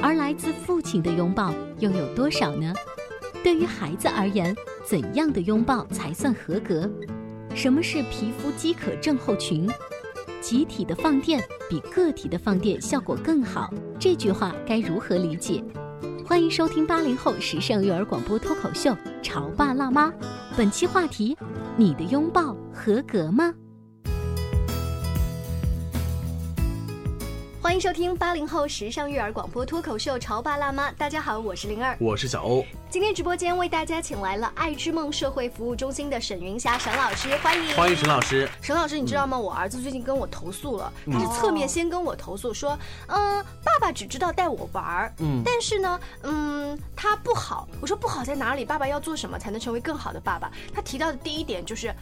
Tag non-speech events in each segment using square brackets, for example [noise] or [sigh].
而来自父亲的拥抱又有多少呢？对于孩子而言，怎样的拥抱才算合格？什么是皮肤饥渴症候群？集体的放电比个体的放电效果更好，这句话该如何理解？欢迎收听八零后时尚育儿广播脱口秀《潮爸辣妈》，本期话题：你的拥抱合格吗？欢迎收听八零后时尚育儿广播脱口秀《潮爸辣妈》，大家好，我是灵儿，我是小欧。今天直播间为大家请来了爱之梦社会服务中心的沈云霞沈老师，欢迎欢迎沈老师。沈老师，你知道吗？我儿子最近跟我投诉了，他是侧面先跟我投诉说，嗯，爸爸只知道带我玩儿，嗯，但是呢，嗯，他不好。我说不好在哪里？爸爸要做什么才能成为更好的爸爸？他提到的第一点就是，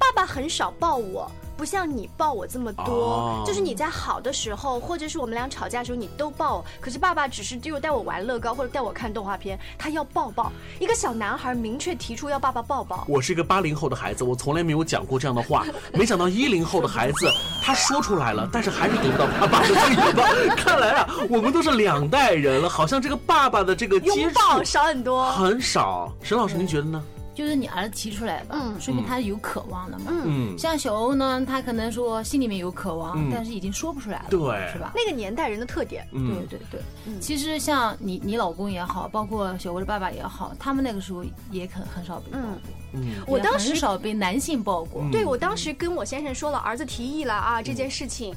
爸爸很少抱我。不像你抱我这么多，就是你在好的时候，或者是我们俩吵架的时候，你都抱。可是爸爸只是就带我玩乐高或者带我看动画片，他要抱抱。一个小男孩明确提出要爸爸抱抱。我是一个八零后的孩子，我从来没有讲过这样的话。没想到一零后的孩子他说出来了，但是还是得不到爸爸的拥抱。[laughs] 看来啊，我们都是两代人了，好像这个爸爸的这个拥抱少很多，很少。沈老师，您觉得呢？就是你儿子提出来吧，说明他是有渴望的嘛。嗯，像小欧呢，他可能说心里面有渴望，但是已经说不出来了，对，是吧？那个年代人的特点，对对对。其实像你你老公也好，包括小欧的爸爸也好，他们那个时候也很很少被抱过。嗯，我当时很少被男性抱过。对我当时跟我先生说了儿子提议了啊这件事情，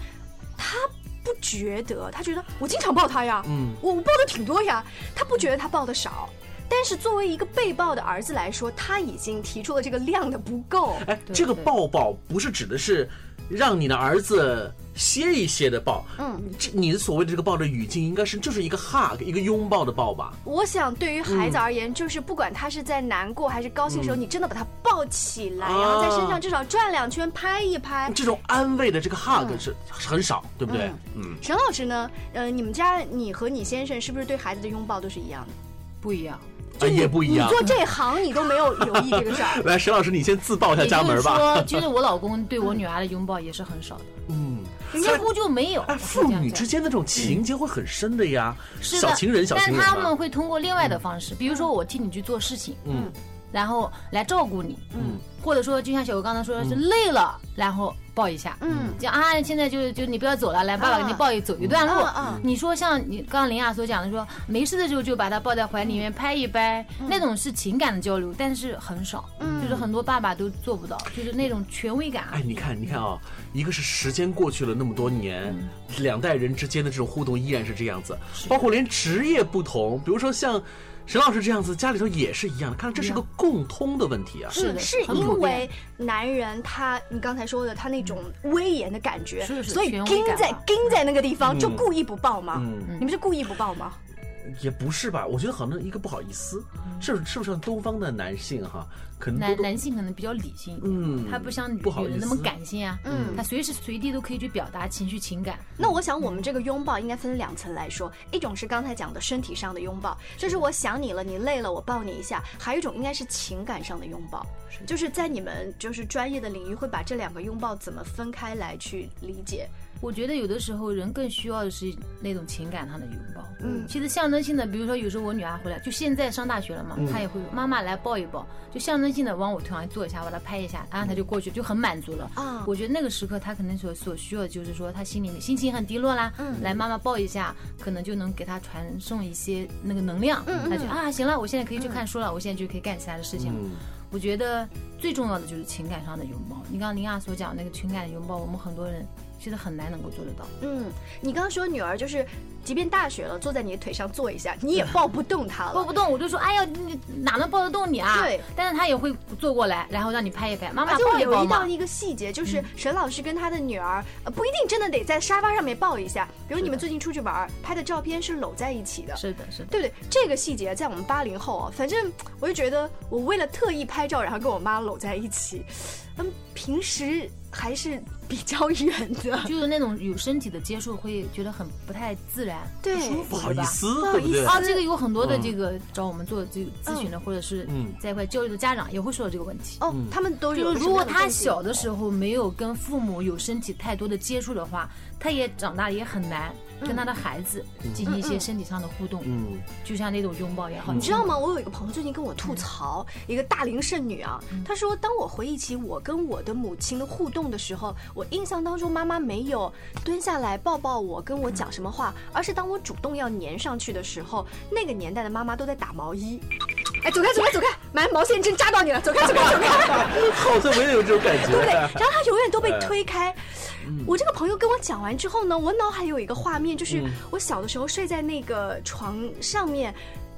他不觉得，他觉得我经常抱他呀，嗯，我我抱的挺多呀，他不觉得他抱的少。但是作为一个被抱的儿子来说，他已经提出了这个量的不够。哎，这个抱抱不是指的是让你的儿子歇一歇的抱，嗯，这你所谓的这个抱的语境应该是就是一个 hug，一个拥抱的抱吧？我想对于孩子而言，就是不管他是在难过还是高兴的时候，你真的把他抱起来，然后在身上至少转两圈，拍一拍。这种安慰的这个 hug 是很少，对不对？嗯。沈老师呢？呃，你们家你和你先生是不是对孩子的拥抱都是一样的？不一样。也不一样。你做这行，你都没有留意这个事儿。[laughs] 来，沈老师，你先自报一下家门吧。说，其实我老公对我女儿的拥抱也是很少的。嗯，几乎就没有。哎，父女之间的这种情节会很深的呀。是小情人，小情人。但他们会通过另外的方式，比如说我替你去做事情，嗯，然后来照顾你，嗯，或者说就像小吴刚才说的是累了，然后。抱一下，嗯，讲啊，现在就就你不要走了，来，爸爸给你抱一走一段路。你说像你刚刚林雅所讲的，说没事的时候就把他抱在怀里面拍一拍，那种是情感的交流，但是很少，就是很多爸爸都做不到，就是那种权威感。哎，你看，你看啊，一个是时间过去了那么多年，两代人之间的这种互动依然是这样子，包括连职业不同，比如说像。沈老师这样子，家里头也是一样的。看来这是个共通的问题啊。是的，是因为男人他，你刚才说的他那种威严的感觉，所以盯在盯在那个地方，就故意不抱吗？你们是故意不抱吗？也不是吧，我觉得好像一个不好意思，是是不是像东方的男性哈，可能男男性可能比较理性，嗯，他不像女人那么感性啊，嗯，他随时随地都可以去表达情绪情感。那我想我们这个拥抱应该分两层来说，一种是刚才讲的身体上的拥抱，就是我想你了，你累了，我抱你一下；还有一种应该是情感上的拥抱，就是在你们就是专业的领域会把这两个拥抱怎么分开来去理解？我觉得有的时候人更需要的是那种情感上的拥抱。嗯，其实象征性的，比如说有时候我女儿回来，就现在上大学了嘛，她也会妈妈来抱一抱，就象征性的往我腿上坐一下，把它拍一下，然后她就过去，就很满足了。啊，我觉得那个时刻他可能所所需要的就是说，他心里面心情很低落啦，嗯，来妈妈抱一下，可能就能给他传送一些那个能量。嗯，她就啊，行了，我现在可以去看书了，我现在就可以干其他的事情了。我觉得最重要的就是情感上的拥抱。你刚刚林亚所讲那个情感的拥抱，我们很多人。其实很难能够做得到。嗯，你刚刚说女儿就是，即便大雪了，坐在你的腿上坐一下，你也抱不动她了。抱不动，我就说，哎呀，你哪能抱得动你啊？对。但是他也会坐过来，然后让你拍一拍。妈妈抱一抱留意到一个细节，就是沈老师跟他的女儿，呃，不一定真的得在沙发上面抱一下。比如你们最近出去玩，拍的照片是搂在一起的。是的，是的，对不对？这个细节在我们八零后啊，反正我就觉得，我为了特意拍照，然后跟我妈搂在一起。嗯，平时还是比较远的，[laughs] 就是那种有身体的接触，会觉得很不太自然，对，不好意思，不好意思。啊。这个有很多的这个找我们做这个咨询的，或者是在一块交流的家长也会说到这个问题。哦，他们都有。如果他小的时候没有跟父母有身体太多的接触的话，他也长大也很难。跟他的孩子进行一些身体上的互动，嗯，就像那种拥抱也好。你知道吗？我有一个朋友最近跟我吐槽，一个大龄剩女啊，她说，当我回忆起我跟我的母亲的互动的时候，我印象当中妈妈没有蹲下来抱抱我，跟我讲什么话，而是当我主动要粘上去的时候，那个年代的妈妈都在打毛衣。哎，走开，走开，走开！买毛线针扎到你了，走开，走开，走开！[laughs] 好像我也有这种感觉，对不对？然后他永远都被推开。我这个朋友跟我讲完之后呢，我脑海有一个画面，就是我小的时候睡在那个床上面，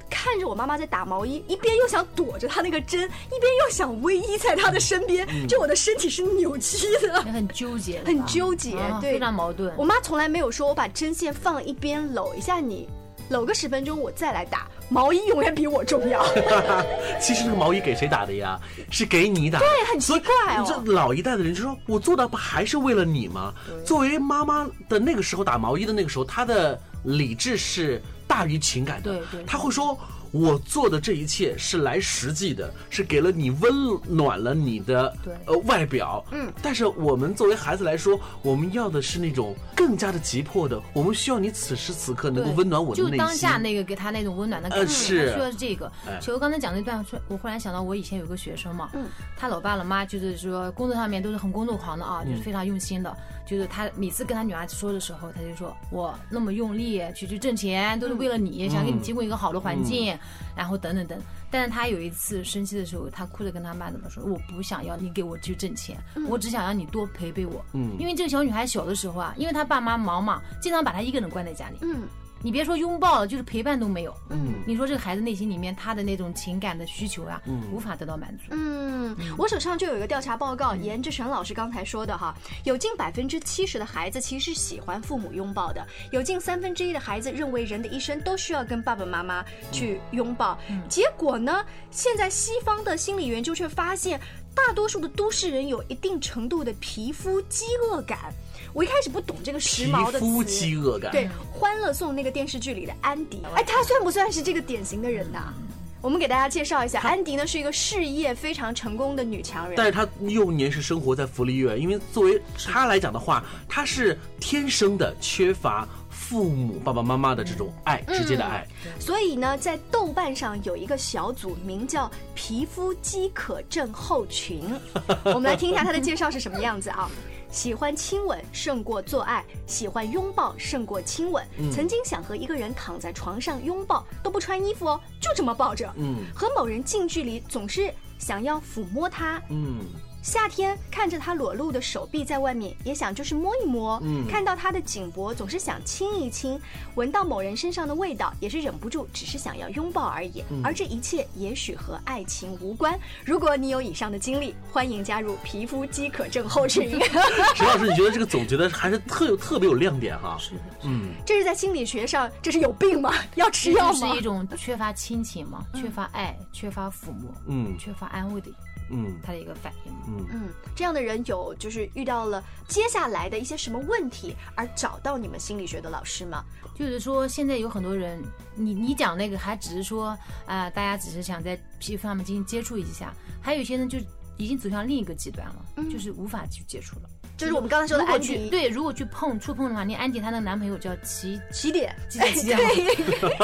看着我妈妈在打毛衣，一边又想躲着她那个针，一边又想偎依在她的身边，就我的身体是扭曲的，很纠结，很纠结，对，非常矛盾。我妈从来没有说我把针线放一边搂一下你，搂个十分钟我再来打。毛衣永远比我重要。[laughs] 其实这个毛衣给谁打的呀？是给你打。对，很奇怪哦。这老一代的人就说：“我做的不还是为了你吗？”作为妈妈的那个时候打毛衣的那个时候，她的理智是大于情感的。对对。他会说。我做的这一切是来实际的，是给了你温暖了你的呃外表，嗯，但是我们作为孩子来说，我们要的是那种更加的急迫的，我们需要你此时此刻能够温暖我的内心，就当下那个给他那种温暖的感觉，是。需要这个。其实刚才讲那段，我忽然想到我以前有个学生嘛，嗯，他老爸老妈就是说工作上面都是很工作狂的啊，就是非常用心的。就是他每次跟他女儿说的时候，他就说我那么用力去去挣钱，都是为了你，想给你提供一个好的环境，然后等等等。但是他有一次生气的时候，他哭着跟他妈怎么说？我不想要你给我去挣钱，我只想让你多陪陪我。嗯，因为这个小女孩小的时候啊，因为她爸妈忙嘛，经常把她一个人关在家里。嗯。你别说拥抱了，就是陪伴都没有。嗯，你说这个孩子内心里面他的那种情感的需求啊，无法得到满足。嗯，我手上就有一个调查报告，沿着沈老师刚才说的哈，有近百分之七十的孩子其实喜欢父母拥抱的，有近三分之一的孩子认为人的一生都需要跟爸爸妈妈去拥抱。结果呢，现在西方的心理研究却发现，大多数的都市人有一定程度的皮肤饥饿感。我一开始不懂这个时髦的词，饥饿感。对，《欢乐颂》那个电视剧里的安迪，哎，她算不算是这个典型的人呐？我们给大家介绍一下，安迪呢是一个事业非常成功的女强人，但是她幼年是生活在福利院，因为作为她来讲的话，她是天生的缺乏父母爸爸妈妈的这种爱，直接的爱。所以呢，在豆瓣上有一个小组，名叫“皮肤饥渴症候群”，[laughs] 我们来听一下他的介绍是什么样子啊？喜欢亲吻胜过做爱，喜欢拥抱胜过亲吻。曾经想和一个人躺在床上拥抱，都不穿衣服哦，就这么抱着。嗯，和某人近距离，总是想要抚摸他。嗯。夏天看着他裸露的手臂在外面，也想就是摸一摸；看到他的颈脖，总是想亲一亲；闻到某人身上的味道，也是忍不住，只是想要拥抱而已。而这一切也许和爱情无关。如果你有以上的经历，欢迎加入皮肤饥渴症候群。[laughs] 石老师，你觉得这个总结的还是特有特别有亮点哈？是的，嗯，这是在心理学上，这是有病吗？要吃药吗？是一种缺乏亲情吗？缺乏爱，缺乏抚摸，嗯，缺乏安慰的。嗯，他的一个反应。嗯嗯，这样的人有就是遇到了接下来的一些什么问题而找到你们心理学的老师吗？就是说现在有很多人，你你讲那个还只是说啊，大家只是想在皮肤上面进行接触一下，还有一些人就已经走向另一个极端了，就是无法去接触了。就是我们刚才说的安迪，去对，如果去碰触碰的话，那安迪她那个男朋友叫起起点，起点起点，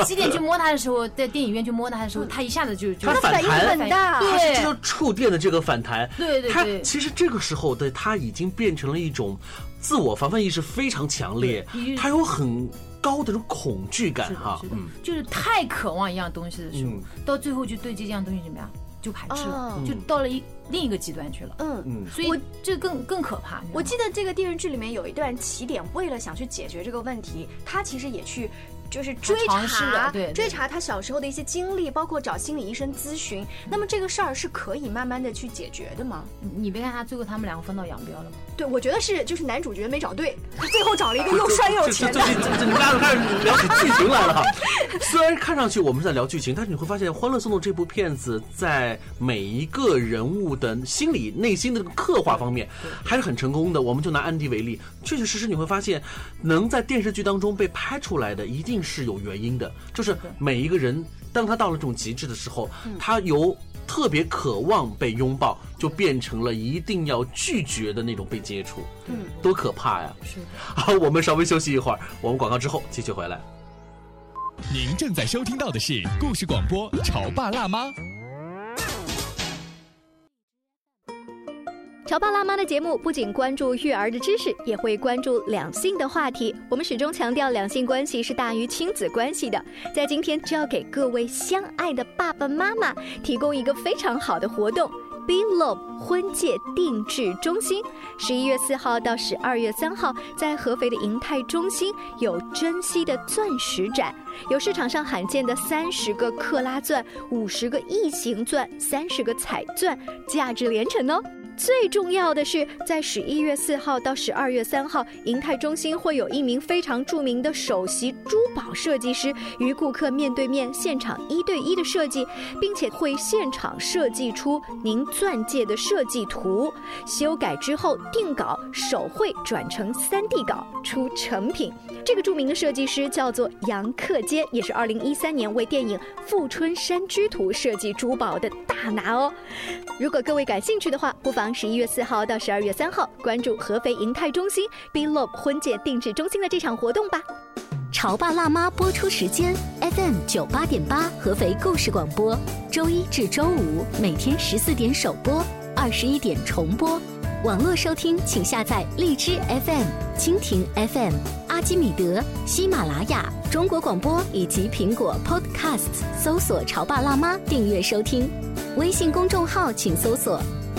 起点去摸她的时候，在电影院去摸她的时候，她一下子就就他反反应弹很大，对是这对叫触电的这个反弹，它对对对其实这个时候的他已经变成了一种自我防范意识非常强烈对，他有很高的这种恐惧感哈嗯，就是太渴望一样东西的时候嗯，到最后就对这样东西怎么样就排斥了哦，就到了一另一个极端去了。嗯。嗯所以这更更可怕。我记得这个电视剧里面有一段起点，为了想去解决这个问题，他其实也去。就是追查了对对追查他小时候的一些经历，包括找心理医生咨询。那么这个事儿是可以慢慢的去解决的吗？你你别看他最后他们两个分道扬镳了吗，对，我觉得是，就是男主角没找对，他最后找了一个又帅又有这钱的。这最近这这你们俩开始聊起剧情来了哈。[laughs] 虽然看上去我们是在聊剧情，但是你会发现《欢乐颂的》这部片子在每一个人物的心理、内心的这个刻画方面还是很成功的。我们就拿安迪为例，确确实实你会发现，能在电视剧当中被拍出来的，一定是有原因的。就是每一个人，当他到了这种极致的时候，他由特别渴望被拥抱，就变成了一定要拒绝的那种被接触。嗯，多可怕呀！是的。好，我们稍微休息一会儿，我们广告之后继续回来。您正在收听到的是故事广播《潮爸辣妈》。乔爸辣妈的节目不仅关注育儿的知识，也会关注两性的话题。我们始终强调两性关系是大于亲子关系的。在今天，就要给各位相爱的爸爸妈妈提供一个非常好的活动。B Love 婚戒定制中心，十一月四号到十二月三号，在合肥的银泰中心有珍稀的钻石展，有市场上罕见的三十个克拉钻、五十个异形钻、三十个彩钻，价值连城哦。最重要的是，在十一月四号到十二月三号，银泰中心会有一名非常著名的首席珠宝设计师与顾客面对面现场一对一的设计，并且会现场设计出您钻戒的设计图，修改之后定稿手绘转成三 D 稿出成品。这个著名的设计师叫做杨克坚，也是二零一三年为电影《富春山居图》设计珠宝的大拿哦。如果各位感兴趣的话，不妨十一月四号到十二月三号关注合肥银泰中心 B Love 婚介定制中心的这场活动吧。潮爸辣妈播出时间：FM 九八点八，合肥故事广播，周一至周五每天十四点首播，二十一点重播。网络收听，请下载荔枝 FM、蜻蜓 FM、阿基米德、喜马拉雅、中国广播以及苹果 Podcasts，搜索“潮爸辣妈”订阅收听。微信公众号请搜索“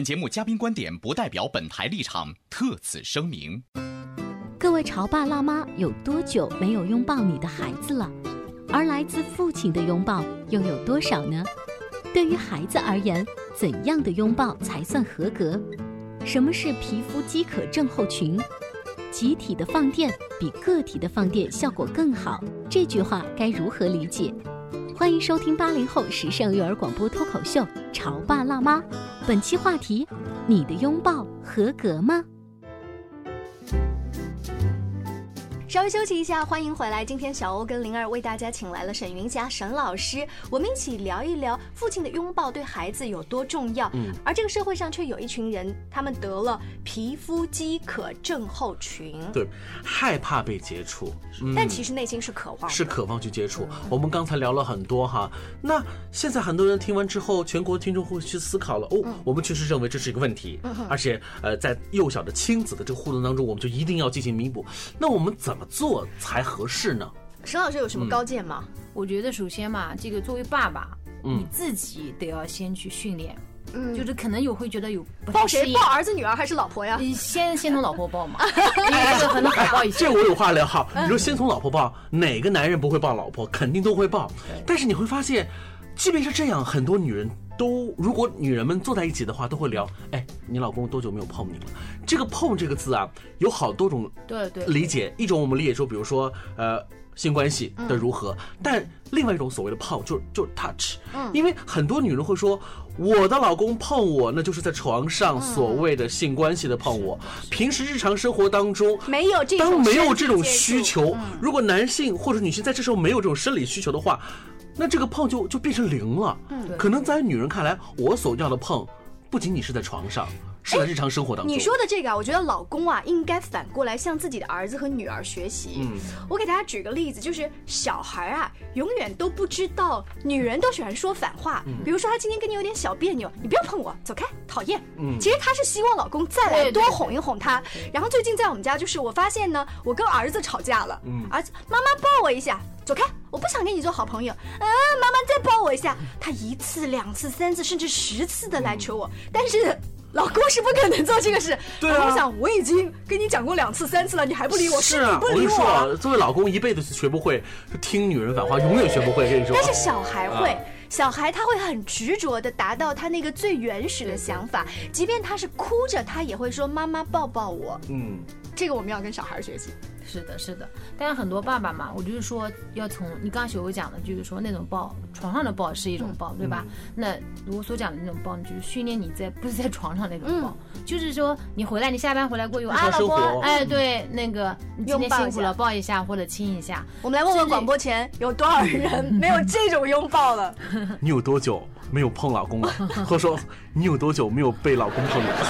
本节目嘉宾观点不代表本台立场，特此声明。各位潮爸辣妈有多久没有拥抱你的孩子了？而来自父亲的拥抱又有多少呢？对于孩子而言，怎样的拥抱才算合格？什么是皮肤饥渴症候群？集体的放电比个体的放电效果更好，这句话该如何理解？欢迎收听八零后时尚育儿广播脱口秀《潮爸辣妈》，本期话题：你的拥抱合格吗？稍微休息一下，欢迎回来。今天小欧跟灵儿为大家请来了沈云霞沈老师，我们一起聊一聊父亲的拥抱对孩子有多重要。嗯，而这个社会上却有一群人，他们得了皮肤饥渴症候群，对，害怕被接触，嗯但其实内心是渴望，是渴望去接触。我们刚才聊了很多哈，那现在很多人听完之后，全国听众会去思考了哦，我们确实认为这是一个问题，而且呃，在幼小的亲子的这个互动当中，我们就一定要进行弥补。那我们怎么做才合适呢？沈老师有什么高见吗？我觉得首先嘛，这个作为爸爸，嗯你自己得要先去训练，嗯，就是可能有会觉得有抱谁？抱儿子、女儿还是老婆呀？你先先从老婆抱嘛，因为这个可能好抱一些这。我有话聊哈。你说先从老婆抱，哪个男人不会抱老婆？肯定都会抱。但是你会发现，即便是这样，很多女人都，如果女人们坐在一起的话，都会聊，哎，你老公多久没有碰你了？这个碰这个字啊，有好多种对对理解。一种我们理解说，比如说呃性关系的如何，但另外一种所谓的碰就是就是 touch，因为很多女人会说。我的老公碰我，那就是在床上所谓的性关系的碰我。平时日常生活当中没有这当没有这种需求，如果男性或者女性在这时候没有这种生理需求的话，那这个碰就就变成零了。嗯，可能在女人看来，我所要的碰，不仅仅是在床上。是在日常生活当中。你说的这个啊，我觉得老公啊，应该反过来向自己的儿子和女儿学习。嗯，我给大家举个例子，就是小孩啊，永远都不知道女人都喜欢说反话。嗯，比如说他今天跟你有点小别扭，你不要碰我，走开，讨厌。嗯，其实他是希望老公再来多哄一哄他。然后最近在我们家，就是我发现呢，我跟儿子吵架了。嗯，儿子，妈妈抱我一下，走开，我不想跟你做好朋友。嗯，妈妈再抱我一下。他一次、两次、三次，甚至十次的来求我，但是。老公是不可能做这个事。对啊，我想我已经跟你讲过两次、三次了，你还不理我，是啊，不理我。作为老公，一辈子学不会听女人反话，永远学不会。跟你说，但是小孩会，小孩他会很执着的达到他那个最原始的想法，即便他是哭着，他也会说妈妈抱抱我。嗯，这个我们要跟小孩学习。是的，是的，但是很多爸爸嘛，我就是说要从你刚刚学我讲的，就是说那种抱床上的抱是一种抱，对吧？那我所讲的那种抱，就是训练你在不是在床上那种抱，就是说你回来，你下班回来过后啊，老公，哎，对，那个你今天辛苦了，抱一下或者亲一下。我们来问问广播前有多少人 [laughs] 没有这种拥抱了？[laughs] 你有多久？没有碰老公了，[laughs] 或者说你有多久没有被老公碰了？[laughs]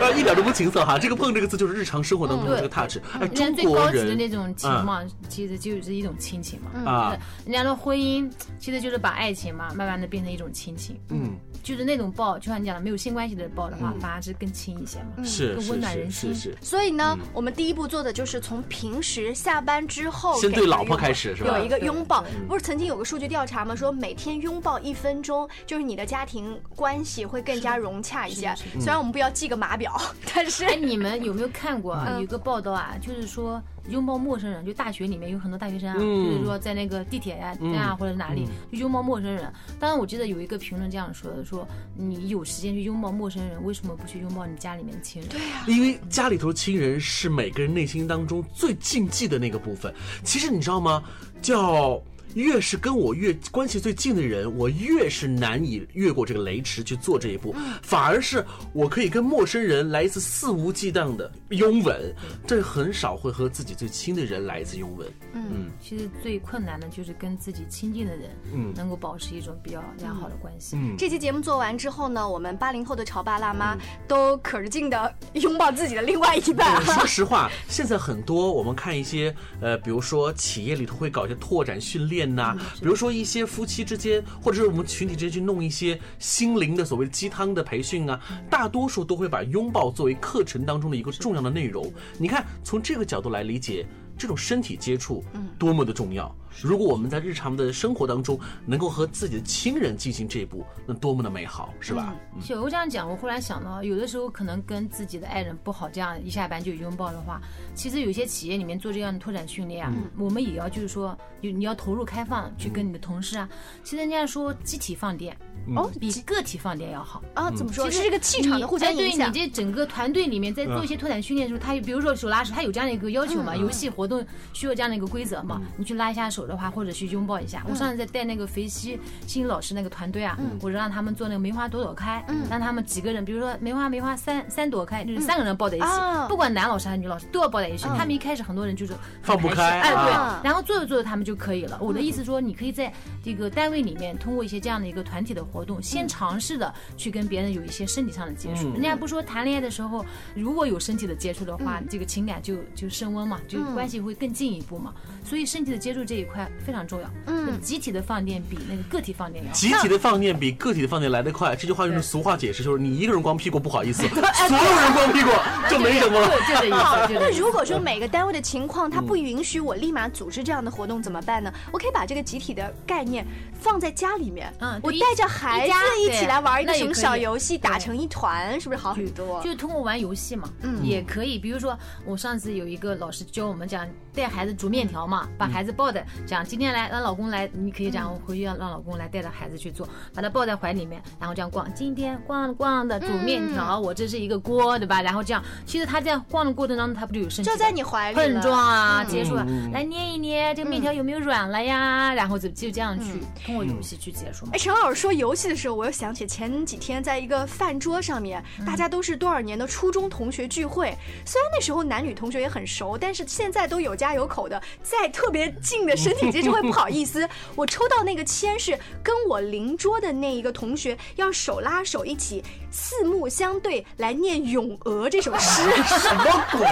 啊，一点都不情色哈！这个“碰”这个字就是日常生活当中的这个 touch。哎，中国人的那种情嘛，其实就是一种亲情嘛。啊，人家的婚姻其实就是把爱情嘛，慢慢的变成一种亲情。嗯。就是那种抱，就像你讲的，没有性关系的抱的话，反而是更亲一些嘛，是更温暖人心。是所以呢，我们第一步做的就是从平时下班之后，先对老婆开始是吧？有一个拥抱，不是曾经有个数据调查吗？说每天拥抱一分钟，就是你的家庭关系会更加融洽一些。虽然我们不要记个码表，[laughs] 但是哎，你们有没有看过啊有一个报道啊？就是说。拥抱陌生人，就大学里面有很多大学生啊，就是说在那个地铁呀啊或者哪里就拥抱陌生人。当然，我记得有一个评论这样说的：说你有时间去拥抱陌生人，为什么不去拥抱你家里面的亲人？对呀，因为家里头亲人是每个人内心当中最禁忌的那个部分。其实你知道吗？叫。越是跟我越关系最近的人，我越是难以越过这个雷池去做这一步。反而是我可以跟陌生人来一次肆无忌惮的拥吻，这很少会和自己最亲的人来一次拥吻。嗯，其实最困难的就是跟自己亲近的人，嗯，能够保持一种比较良好的关系。嗯，这期节目做完之后呢，我们八零后的潮爸辣妈都可着劲的拥抱自己的另外一半。说实话，现在很多我们看一些呃，比如说企业里头会搞一些拓展训练。呐，比如说一些夫妻之间，或者是我们群体之间去弄一些心灵的所谓鸡汤的培训啊，大多数都会把拥抱作为课程当中的一个重要的内容。你看，从这个角度来理解。这种身体接触，嗯，多么的重要！如果我们在日常的生活当中能够和自己的亲人进行这一步，那多么的美好，是吧？小欧这样讲，我忽然想到，有的时候可能跟自己的爱人不好，这样一下班就拥抱的话，其实有些企业里面做这样的拓展训练啊，我们也要就是说，有你要投入开放去跟你的同事啊，其实人家说集体放电。哦，比个体放电要好啊？怎么说？其实这个气场的互相影响。对你这整个团队里面，在做一些拓展训练的时候，他比如说手拉手，他有这样的一个要求嘛？游戏活动需要这样的一个规则嘛？你去拉一下手的话，或者去拥抱一下。我上次在带那个肥西新老师那个团队啊，我让他们做那个梅花朵朵开，让他们几个人，比如说梅花梅花三三朵开，就是三个人抱在一起，不管男老师还是女老师都要抱在一起。他们一开始很多人就是放不开，哎对，然后做着做着他们就可以了。我的意思说，你可以在这个单位里面通过一些这样的一个团体的活动，先尝。试的去跟别人有一些身体上的接触，人家不说谈恋爱的时候如果有身体的接触的话，这个情感就就升温嘛，就关系会更进一步嘛。所以身体的接触这一块非常重要。嗯，集体的放电比那个个体放电要。集体的放电比个体的放电来得快。这句话用俗话解释就是你一个人光屁股不好意思，[laughs] 所有人光屁股就没什么了。就这意思。那如果说每个单位的情况他不允许我立马组织这样的活动怎么办呢？我可以把这个集体的概念放在家里面。嗯，我带着孩子一起。来玩一个什么小游戏，打成一团，是不是好很多？就是通过玩游戏嘛，嗯，也可以。比如说，我上次有一个老师教我们讲，带孩子煮面条嘛，把孩子抱在讲今天来让老公来，你可以这样，我回去让让老公来带着孩子去做，把他抱在怀里面，然后这样逛。今天逛逛的煮面条，我这是一个锅，对吧？然后这样，其实他这样逛的过程当中，他不就有身体就在你怀里碰撞啊，接触啊，来捏一捏这个面条有没有软了呀？然后就就这样去通过游戏去结束嘛哎，。陈老师说游戏的时候，我又想起前几天在一个饭桌上面，大家都是多少年的初中同学聚会。虽然那时候男女同学也很熟，但是现在都有家有口的，在特别近的身体接触会不好意思。[laughs] 我抽到那个签是跟我邻桌的那一个同学要手拉手一起四目相对来念《咏鹅》这首诗。[laughs] 什么鬼？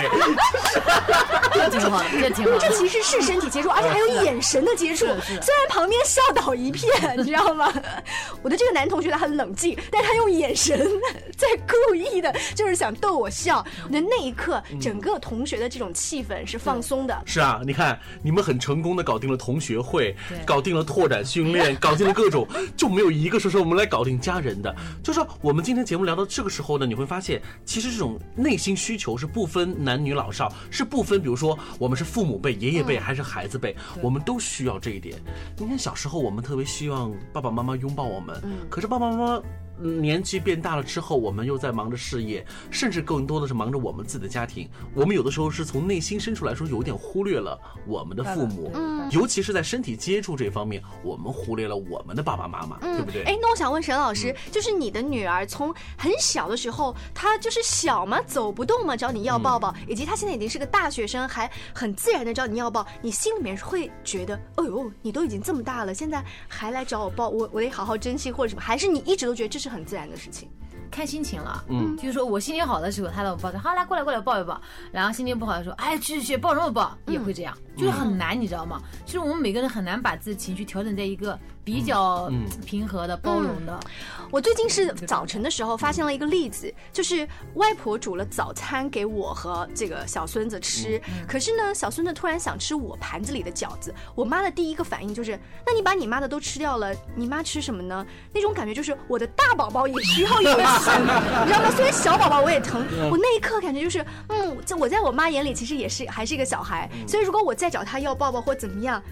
[laughs] 这挺好，这挺好。这其实是身体接触，而且还有眼神的接触。虽然旁边笑倒一片，你知道吗？我的这个男同学他很冷静，但他用眼神在故意的，就是想逗我笑。我觉得那一刻，整个同学的这种气氛是放松的。是啊，你看你们很成功的搞定了同学会，搞定了拓展训练，[laughs] 搞定了各种，就没有一个说是我们来搞定家人的。就说我们今天节目聊到这个时候呢，你会发现，其实这种内心需求是不分男女老少，是不分，比如说我们是父母辈、爷爷辈还是孩子辈，我们都需要这一点。你看小时候我们特别希望爸爸妈妈拥抱我们，可是爸爸妈妈。嗯年纪变大了之后，我们又在忙着事业，甚至更多的是忙着我们自己的家庭。我们有的时候是从内心深处来说，有点忽略了我们的父母，尤其是在身体接触这方面，我们忽略了我们的爸爸妈妈，对不对？哎，那我想问沈老师，就是你的女儿从很小的时候，她就是小嘛，走不动嘛，找你要抱抱，以及她现在已经是个大学生，还很自然的找你要抱，你心里面会觉得，哎呦，你都已经这么大了，现在还来找我抱，我我得好好珍惜或者什么？还是你一直都觉得这是很自然的事情？看心情了，嗯。就是说我心情好的时候，他让我抱着，好来过来过来抱一抱，然后心情不好的时候，哎去去去抱什么抱，也会这样，就是很难，你知道吗？其实我们每个人很难把自己情绪调整在一个比较嗯。平和的、包容的，我最近是早晨的时候发现了一个例子，就是外婆煮了早餐给我和这个小孙子吃，可是呢，小孙子突然想吃我盘子里的饺子，我妈的第一个反应就是，那你把你妈的都吃掉了，你妈吃什么呢？那种感觉就是我的大宝宝也需要有钱，[laughs] 你知道吗？虽然小宝宝我也疼，我那一刻感觉就是，嗯，在我在我妈眼里其实也是还是一个小孩，所以如果我再找他要抱抱或怎么样，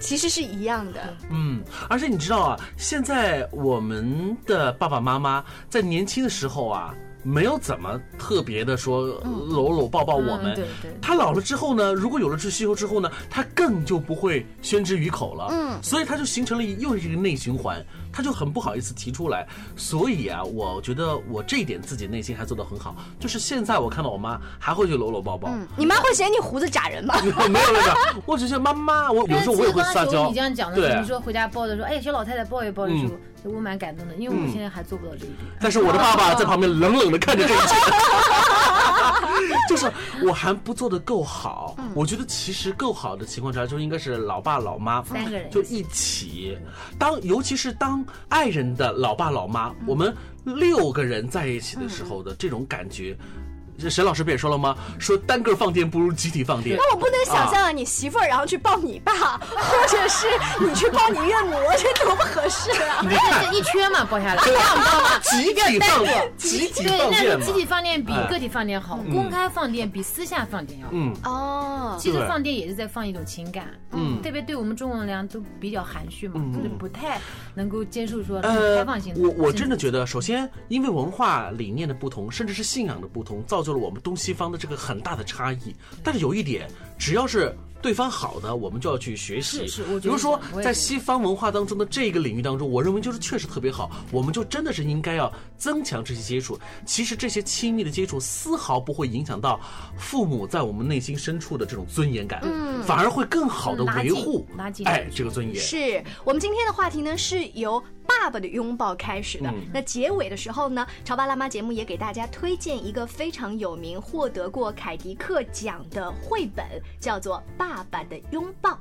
其实是一样的。嗯，而且你知道啊，现在我们的爸爸妈妈在年轻的时候啊，没有怎么特别的说搂搂抱抱我们。嗯对对他老了之后呢，如果有了这需求之后呢，他更就不会宣之于口了。嗯，所以他就形成了又是一个内循环，他就很不好意思提出来。所以啊，我觉得我这一点自己内心还做得很好，就是现在我看到我妈还会去搂搂抱抱。你妈会嫌你胡子假人吗？[laughs] 没有没有没有，我只是妈妈，我有时候我也会撒娇。你这样讲的时候，你说回家抱着说，哎，小老太太抱一抱的时候我蛮感动的，因为我现在还做不到这一点。但是我的爸爸在旁边冷冷的看着这一切，[laughs] [laughs] 就是我还不做的够好。我觉得其实够好的情况之下，就应该是老爸老妈三个人就一起。当尤其是当爱人的老爸老妈，我们六个人在一起的时候的这种感觉。这沈老师不也说了吗？说单个放电不如集体放电。那我不能想象啊，你媳妇儿然后去抱你爸，或者是你去抱你岳母，这多不合适啊！你看就是一圈嘛，抱下来，对这样抱嘛。[laughs] 集体放电，集体对，放电嘛那集。体放电比哎个体放电好，公开放电比私下放电要好。嗯，哦，其实放电也是在放一种情感，嗯特别对我们中国人来讲都比较含蓄嘛，嗯就是不太能够接受说呃开放性，的。我我真的觉得，首先因为文化理念的不同，甚至是信仰的不同，造就了我们东西方的这个很大的差异。但是有一点，只要是对方好的，我们就要去学习。比如说在西方文化当中的这个领域当中，我认为就是确实特别好，我们就真的是应该要增强这些接触。其实这些亲密的接触丝毫不会影响到父母在我们内心深处的这种尊严感，嗯，反而会更好的维护拉近哎这个尊严。是我们今天的话题呢，是由爸爸的拥抱开始的。嗯那结尾的时候呢，潮爸辣妈节目也给大家推荐一个非常有名、获得过凯迪克奖的绘本，叫做《爸爸的拥抱》。《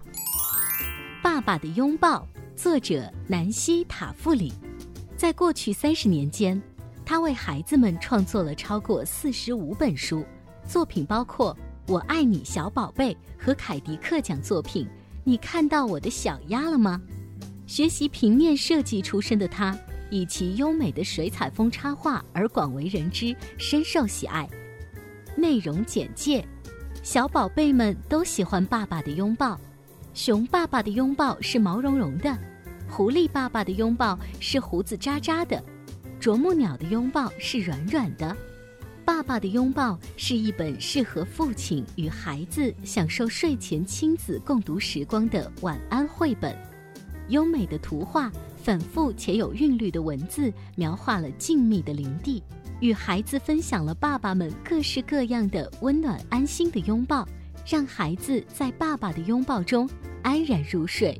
爸爸的拥抱》，作者南希·塔夫里。在过去三十年间，他为孩子们创作了超过四十五本书，作品包括《我爱你，小宝贝》和凯迪克奖作品《你看到我的小鸭了吗》。学习平面设计出身的他，以其优美的水彩风插画而广为人知，深受喜爱。内容简介：小宝贝们都喜欢爸爸的拥抱。熊爸爸的拥抱是毛茸茸的，狐狸爸爸的拥抱是胡子渣渣的，啄木鸟的拥抱是软软的。爸爸的拥抱是一本适合父亲与孩子享受睡前亲子共读时光的晚安绘本。优美的图画，反复且有韵律的文字，描画了静谧的林地，与孩子分享了爸爸们各式各样的温暖安心的拥抱，让孩子在爸爸的拥抱中安然入睡。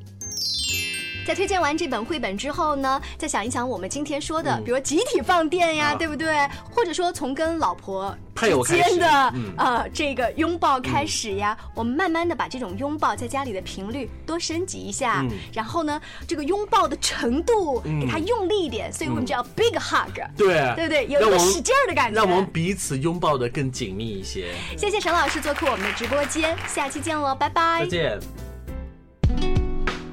在推荐完这本绘本之后呢，再想一想我们今天说的，比如集体放电呀，对不对？或者说从跟老婆之间的呃这个拥抱开始呀，我们慢慢的把这种拥抱在家里的频率多升级一下，然后呢，这个拥抱的程度给它用力一点，所以我们叫 big hug，对对不对？有一个使劲儿的感觉，让我们彼此拥抱的更紧密一些。谢谢陈老师做客我们的直播间，下期见喽，拜拜，再见。